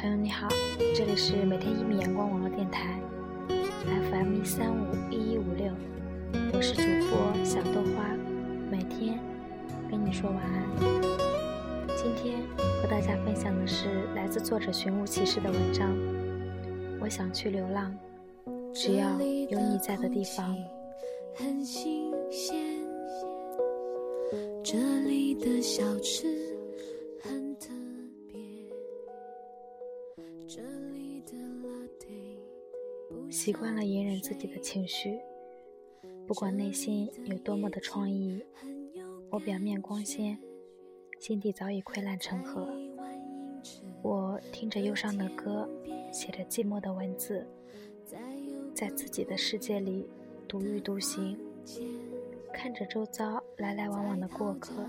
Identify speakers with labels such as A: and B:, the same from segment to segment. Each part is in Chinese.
A: 朋友你好，这里是每天一米阳光网络电台，FM 一三五一一五六，我是主播小豆花，每天跟你说晚安。今天和大家分享的是来自作者寻物启事的文章。我想去流浪，只要有你在的地方。很新鲜，这里的小吃。习惯了隐忍自己的情绪，不管内心有多么的创意，我表面光鲜，心底早已溃烂成河。我听着忧伤的歌，写着寂寞的文字，在自己的世界里独欲独行，看着周遭来来往往的过客，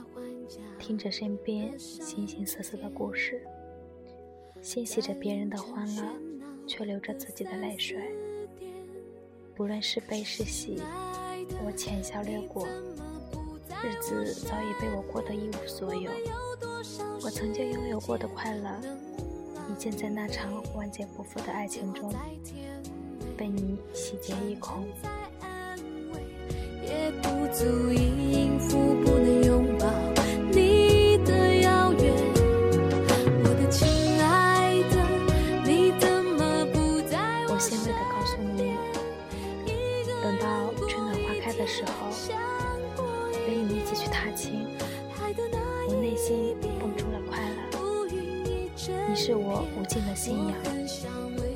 A: 听着身边形形色色的故事，欣喜着别人的欢乐，却流着自己的泪水。不论是悲是喜，我浅笑略过，日子早已被我过得一无所有。我曾经拥有过的快乐，已经在那场万劫不复的爱情中被你洗劫一空。也不足以应付你是我无尽的信仰，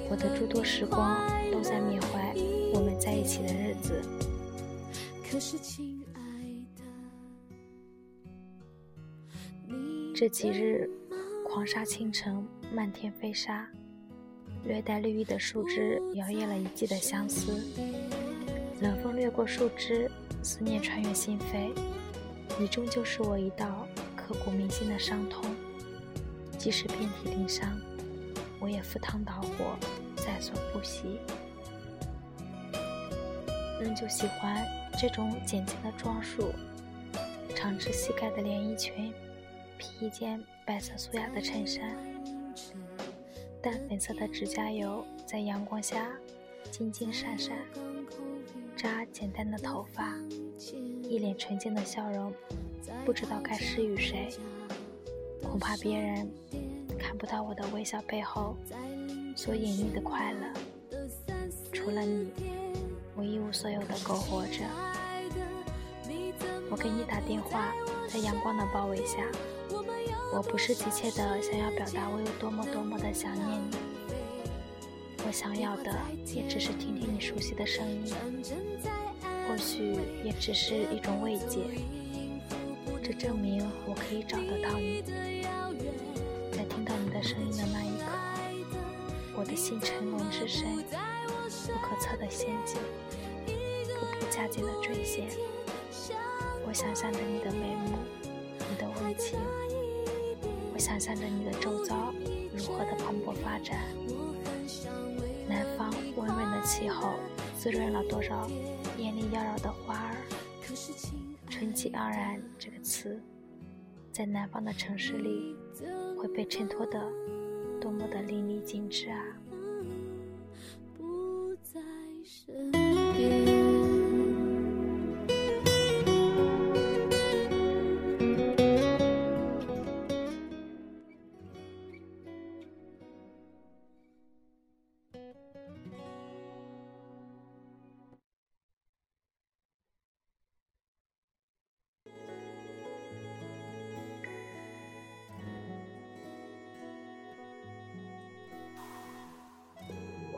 A: 我的诸多时光都在缅怀我们在一起的日子。可是，亲爱的，这几日狂沙倾城，漫天飞沙，略带绿意的树枝摇曳了一季的相思。冷风掠过树枝，思念穿越心扉。你终究是我一道刻骨铭心的伤痛，即使遍体鳞伤，我也赴汤蹈火，在所不惜。仍旧喜欢这种简洁的装束：长至膝盖的连衣裙，披一件白色素雅的衬衫，淡粉色的指甲油在阳光下金金闪闪。扎简单的头发，一脸纯净的笑容，不知道该施予谁。恐怕别人看不到我的微笑背后所隐匿的快乐。除了你，我一无所有的苟活着。我给你打电话，在阳光的包围下，我不是急切的想要表达我有多么多么的想念你。我想要的也只是听听你熟悉的声音，或许也只是一种慰藉。这证明我可以找得到你。在听到你的声音的那一刻，我的心沉沦至深，不可测的陷阱，步步加紧的坠陷。我想象着你的眉目，你的温情，我想象着你的周遭如何的蓬勃发展。南方温润的气候滋润了多少艳丽妖娆的花儿？春气盎然这个词，在南方的城市里会被衬托的多么的淋漓尽致啊！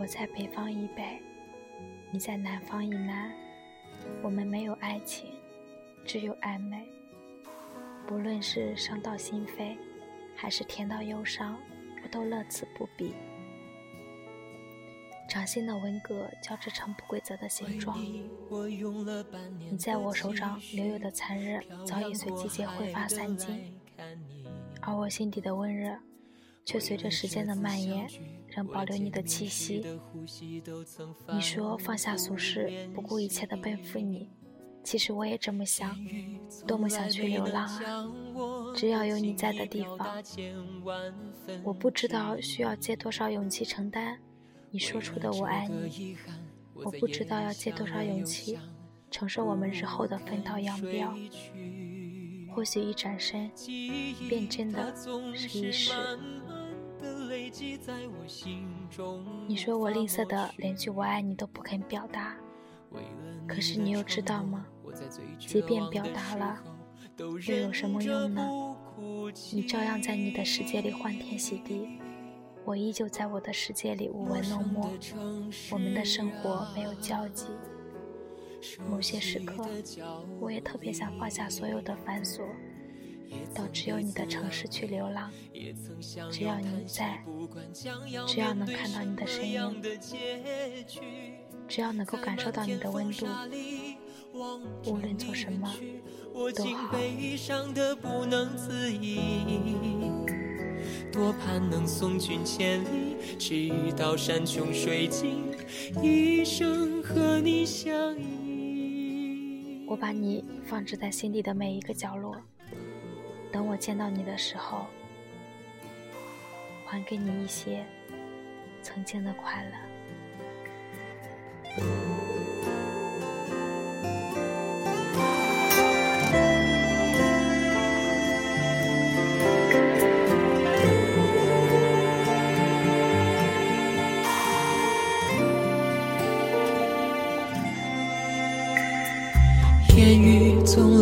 A: 我在北方以北，你在南方以南。我们没有爱情，只有暧昧。不论是伤到心扉，还是甜到忧伤，我都乐此不疲。掌心的纹格交织成不规则的形状。你在我手掌留有的残忍，早已随季节挥发散尽，而我心底的温热，却随着时间的蔓延。仍保留你的气息。你说放下俗世，不顾一切的奔赴你，
B: 其实我也这么想，多么想去流浪啊！只要有你在的地方，我不知道需要借多少勇气承担你说出的“我爱你”，我不知道要借多少勇气承受我们日后的分道扬镳。或许一转身，便真的是一世。你说我吝啬的连句“我爱你”都不肯表达，可是你又知道吗？即便表达了，又有什么用呢？你照样在你的世界里欢天喜地，我依旧在我的世界里舞文弄墨。我们的生活没有交集。某些时刻，我也特别想放下所有的繁琐。到只有你的城市去流浪，只要你在，只要能看到你的身影，只要能够感受到你的温度，无论做什么都好。多盼能送君千里，直到山穷水尽，一生和你相依。我把你放置在心底的每一个角落。等我见到你的时候，还给你一些曾经的快乐。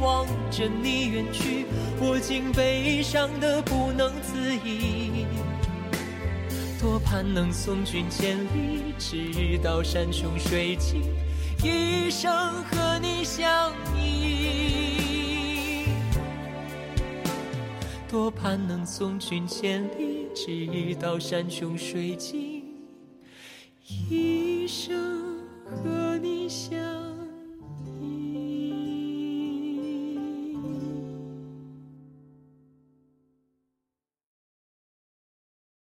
B: 望着你远去，我竟悲伤的不能自已。多盼能送君千里，直到山穷水尽，一生和你相依。多盼能送君千里，直到山穷水尽，一生和你相。